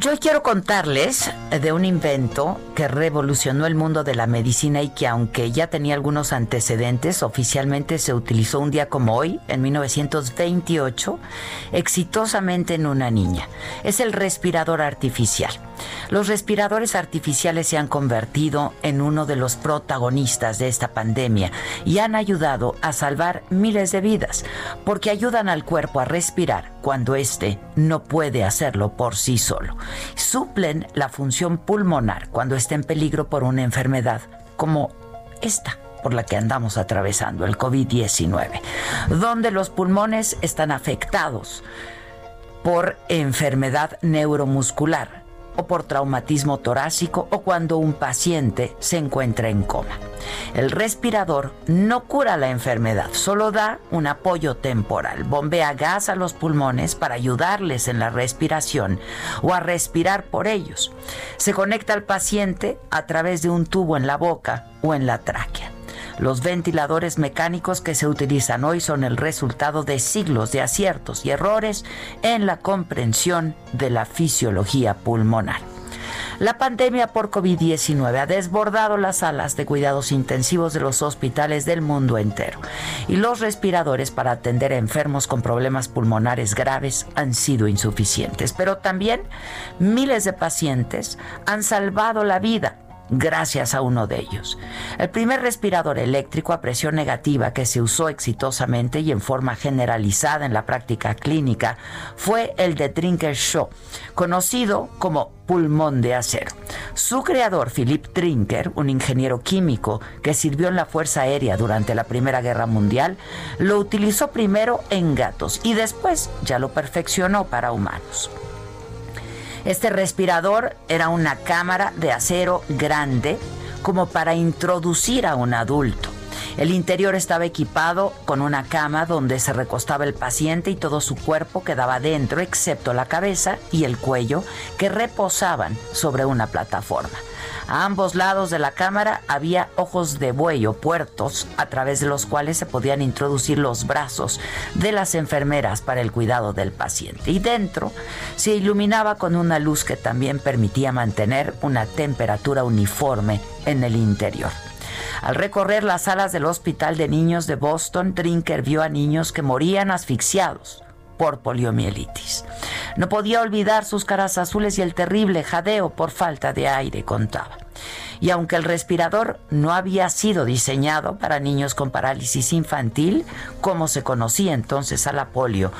Yo quiero contarles de un invento que revolucionó el mundo de la medicina y que aunque ya tenía algunos antecedentes, oficialmente se utilizó un día como hoy, en 1928, exitosamente en una niña. Es el respirador artificial. Los respiradores artificiales se han convertido en uno de los protagonistas de esta pandemia y han ayudado a salvar miles de vidas, porque ayudan al cuerpo a respirar cuando éste no puede hacerlo por sí solo. Suplen la función pulmonar cuando está en peligro por una enfermedad como esta por la que andamos atravesando, el COVID-19, donde los pulmones están afectados por enfermedad neuromuscular o por traumatismo torácico o cuando un paciente se encuentra en coma. El respirador no cura la enfermedad, solo da un apoyo temporal. Bombea gas a los pulmones para ayudarles en la respiración o a respirar por ellos. Se conecta al paciente a través de un tubo en la boca o en la tráquea. Los ventiladores mecánicos que se utilizan hoy son el resultado de siglos de aciertos y errores en la comprensión de la fisiología pulmonar. La pandemia por COVID-19 ha desbordado las salas de cuidados intensivos de los hospitales del mundo entero y los respiradores para atender a enfermos con problemas pulmonares graves han sido insuficientes, pero también miles de pacientes han salvado la vida gracias a uno de ellos. El primer respirador eléctrico a presión negativa que se usó exitosamente y en forma generalizada en la práctica clínica fue el de Trinker Shaw, conocido como pulmón de acero. Su creador, Philip Trinker, un ingeniero químico que sirvió en la Fuerza Aérea durante la Primera Guerra Mundial, lo utilizó primero en gatos y después ya lo perfeccionó para humanos. Este respirador era una cámara de acero grande como para introducir a un adulto. El interior estaba equipado con una cama donde se recostaba el paciente y todo su cuerpo quedaba dentro, excepto la cabeza y el cuello, que reposaban sobre una plataforma. A ambos lados de la cámara había ojos de buey o puertos a través de los cuales se podían introducir los brazos de las enfermeras para el cuidado del paciente. Y dentro se iluminaba con una luz que también permitía mantener una temperatura uniforme en el interior. Al recorrer las salas del Hospital de Niños de Boston, Drinker vio a niños que morían asfixiados por poliomielitis. No podía olvidar sus caras azules y el terrible jadeo por falta de aire, contaba. Y aunque el respirador no había sido diseñado para niños con parálisis infantil, como se conocía entonces a la polio,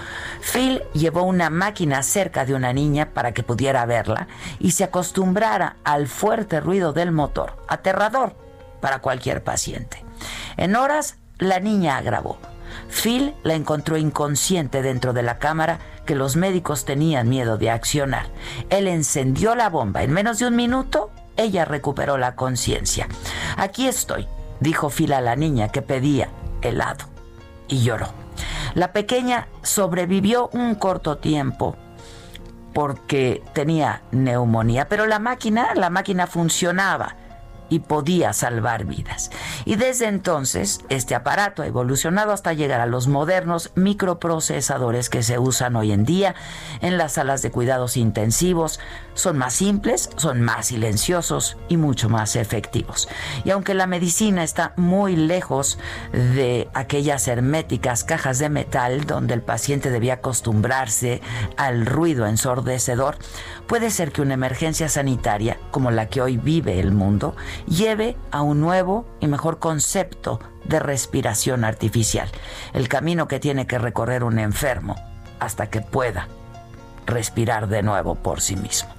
Phil llevó una máquina cerca de una niña para que pudiera verla y se acostumbrara al fuerte ruido del motor, aterrador para cualquier paciente. En horas, la niña agravó. Phil la encontró inconsciente dentro de la cámara que los médicos tenían miedo de accionar. Él encendió la bomba. En menos de un minuto, ella recuperó la conciencia. Aquí estoy, dijo Phil a la niña que pedía helado. Y lloró. La pequeña sobrevivió un corto tiempo porque tenía neumonía, pero la máquina, la máquina funcionaba y podía salvar vidas. Y desde entonces, este aparato ha evolucionado hasta llegar a los modernos microprocesadores que se usan hoy en día en las salas de cuidados intensivos. Son más simples, son más silenciosos y mucho más efectivos. Y aunque la medicina está muy lejos de aquellas herméticas cajas de metal donde el paciente debía acostumbrarse al ruido ensordecedor, puede ser que una emergencia sanitaria como la que hoy vive el mundo lleve a un nuevo y mejor concepto de respiración artificial, el camino que tiene que recorrer un enfermo hasta que pueda respirar de nuevo por sí mismo.